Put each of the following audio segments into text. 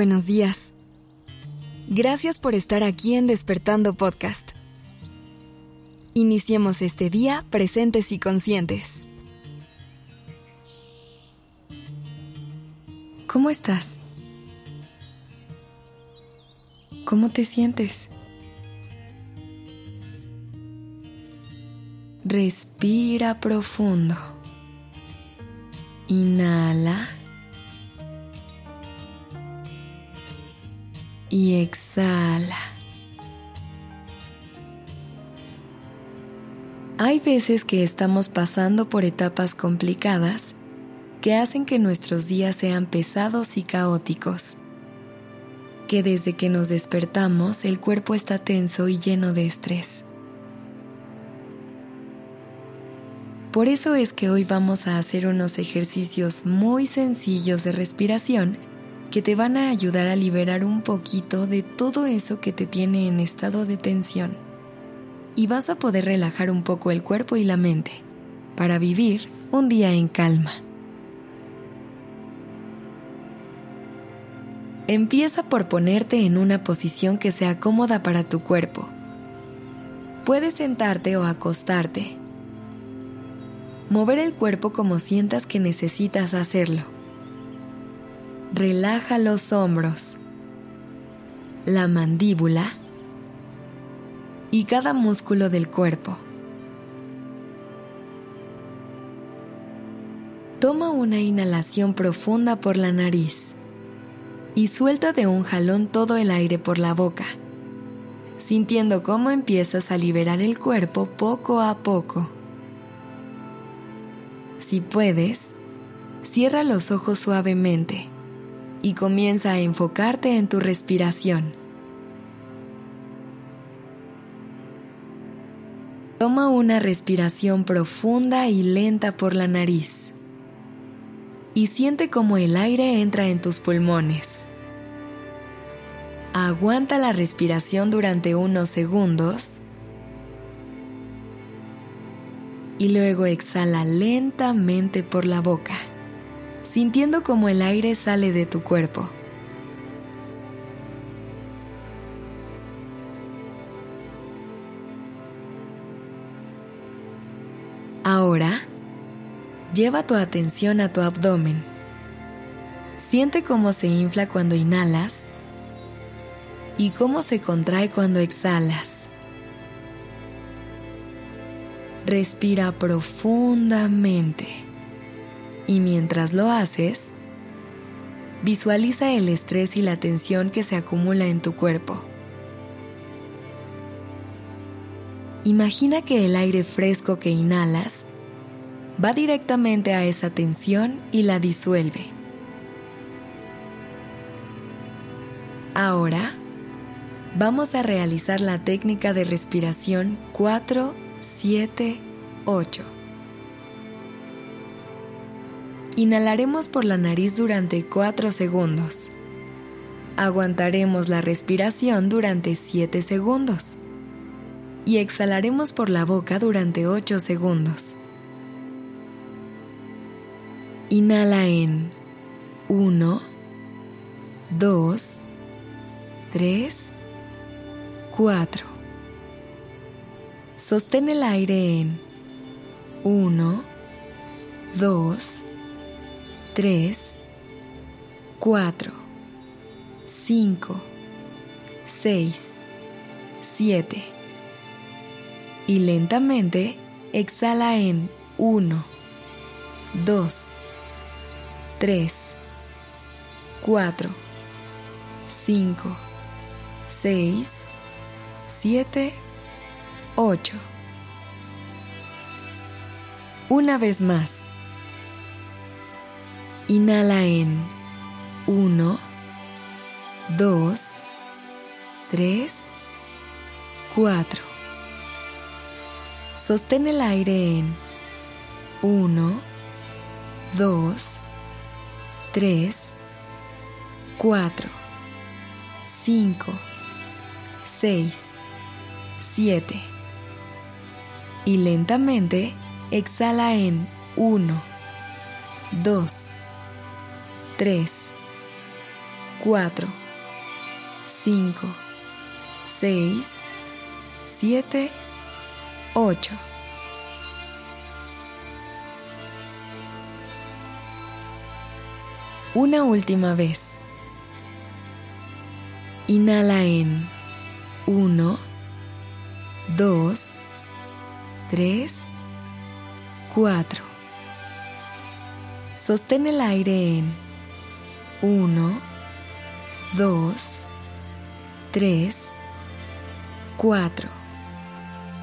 Buenos días. Gracias por estar aquí en Despertando Podcast. Iniciemos este día presentes y conscientes. ¿Cómo estás? ¿Cómo te sientes? Respira profundo. Inhala. Y exhala. Hay veces que estamos pasando por etapas complicadas que hacen que nuestros días sean pesados y caóticos. Que desde que nos despertamos el cuerpo está tenso y lleno de estrés. Por eso es que hoy vamos a hacer unos ejercicios muy sencillos de respiración que te van a ayudar a liberar un poquito de todo eso que te tiene en estado de tensión. Y vas a poder relajar un poco el cuerpo y la mente para vivir un día en calma. Empieza por ponerte en una posición que sea cómoda para tu cuerpo. Puedes sentarte o acostarte mover el cuerpo como sientas que necesitas hacerlo. Relaja los hombros, la mandíbula y cada músculo del cuerpo. Toma una inhalación profunda por la nariz y suelta de un jalón todo el aire por la boca, sintiendo cómo empiezas a liberar el cuerpo poco a poco. Si puedes, cierra los ojos suavemente y comienza a enfocarte en tu respiración. Toma una respiración profunda y lenta por la nariz y siente cómo el aire entra en tus pulmones. Aguanta la respiración durante unos segundos y luego exhala lentamente por la boca, sintiendo como el aire sale de tu cuerpo. Ahora, lleva tu atención a tu abdomen. Siente cómo se infla cuando inhalas y cómo se contrae cuando exhalas. Respira profundamente y mientras lo haces, visualiza el estrés y la tensión que se acumula en tu cuerpo. Imagina que el aire fresco que inhalas va directamente a esa tensión y la disuelve. Ahora, vamos a realizar la técnica de respiración 4 7, 8. Inhalaremos por la nariz durante 4 segundos. Aguantaremos la respiración durante 7 segundos. Y exhalaremos por la boca durante 8 segundos. Inhala en 1, 2, 3, 4. Sostén el aire en 1, 2, 3, 4, 5, 6, 7. Y lentamente exhala en 1, 2, 3, 4, 5, 6, 7, 8. Una vez más. Inhala en 1, 2, 3, 4. Sostén el aire en 1, 2, 3, 4, 5, 6, 7 y lentamente exhala en 1, 2, 3, 4, 5, 6, 7, 8. Una última vez. Inhala en 1, 2, 3, 4. Sostén el aire en 1, 2, 3, 4,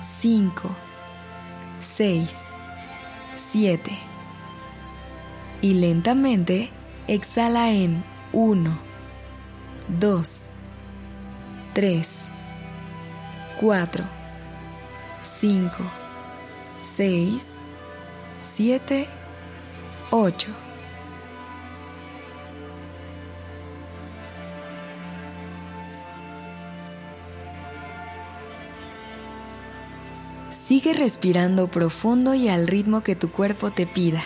5, 6, 7. Y lentamente exhala en 1, 2, 3, 4, 5, 6, 7, 8. Sigue respirando profundo y al ritmo que tu cuerpo te pida.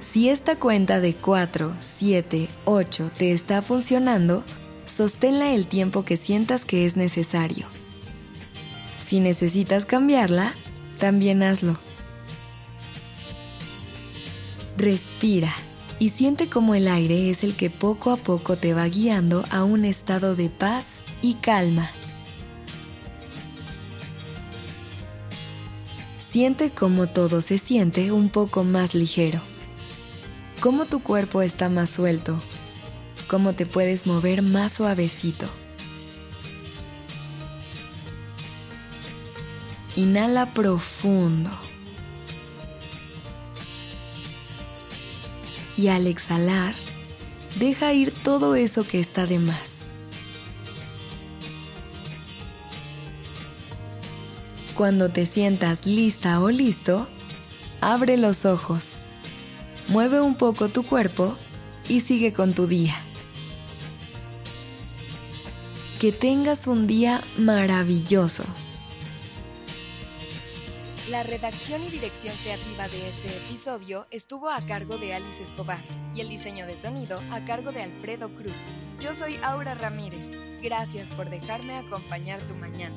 Si esta cuenta de 4, 7, 8 te está funcionando, sosténla el tiempo que sientas que es necesario. Si necesitas cambiarla, también hazlo. Respira y siente cómo el aire es el que poco a poco te va guiando a un estado de paz y calma. Siente cómo todo se siente un poco más ligero. Cómo tu cuerpo está más suelto. Cómo te puedes mover más suavecito. Inhala profundo. Y al exhalar, deja ir todo eso que está de más. Cuando te sientas lista o listo, abre los ojos, mueve un poco tu cuerpo y sigue con tu día. Que tengas un día maravilloso. La redacción y dirección creativa de este episodio estuvo a cargo de Alice Escobar y el diseño de sonido a cargo de Alfredo Cruz. Yo soy Aura Ramírez. Gracias por dejarme acompañar tu mañana.